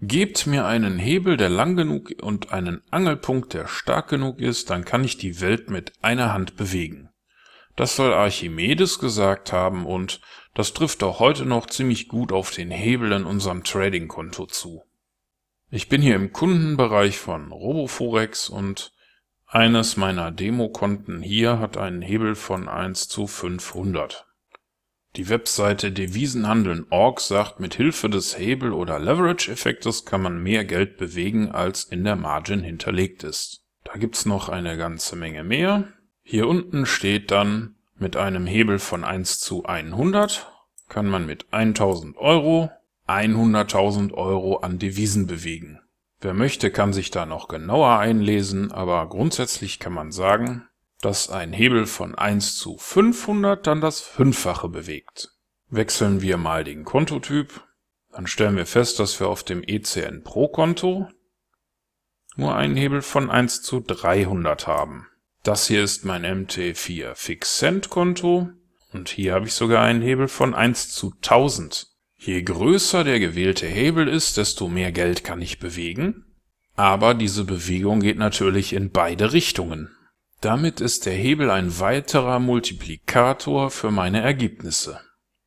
Gebt mir einen Hebel, der lang genug und einen Angelpunkt, der stark genug ist, dann kann ich die Welt mit einer Hand bewegen. Das soll Archimedes gesagt haben und das trifft auch heute noch ziemlich gut auf den Hebel in unserem Trading-Konto zu. Ich bin hier im Kundenbereich von Roboforex und eines meiner Demokonten hier hat einen Hebel von 1 zu 500. Die Webseite Devisenhandeln.org sagt, mit Hilfe des Hebel- oder Leverage-Effektes kann man mehr Geld bewegen, als in der Margin hinterlegt ist. Da gibt's noch eine ganze Menge mehr. Hier unten steht dann, mit einem Hebel von 1 zu 100 kann man mit 1000 Euro 100.000 Euro an Devisen bewegen. Wer möchte, kann sich da noch genauer einlesen, aber grundsätzlich kann man sagen, dass ein Hebel von 1 zu 500 dann das Fünffache bewegt. Wechseln wir mal den Kontotyp, dann stellen wir fest, dass wir auf dem ECN Pro Konto nur einen Hebel von 1 zu 300 haben. Das hier ist mein MT4 Fixcent Konto und hier habe ich sogar einen Hebel von 1 zu 1000. Je größer der gewählte Hebel ist, desto mehr Geld kann ich bewegen. Aber diese Bewegung geht natürlich in beide Richtungen. Damit ist der Hebel ein weiterer Multiplikator für meine Ergebnisse.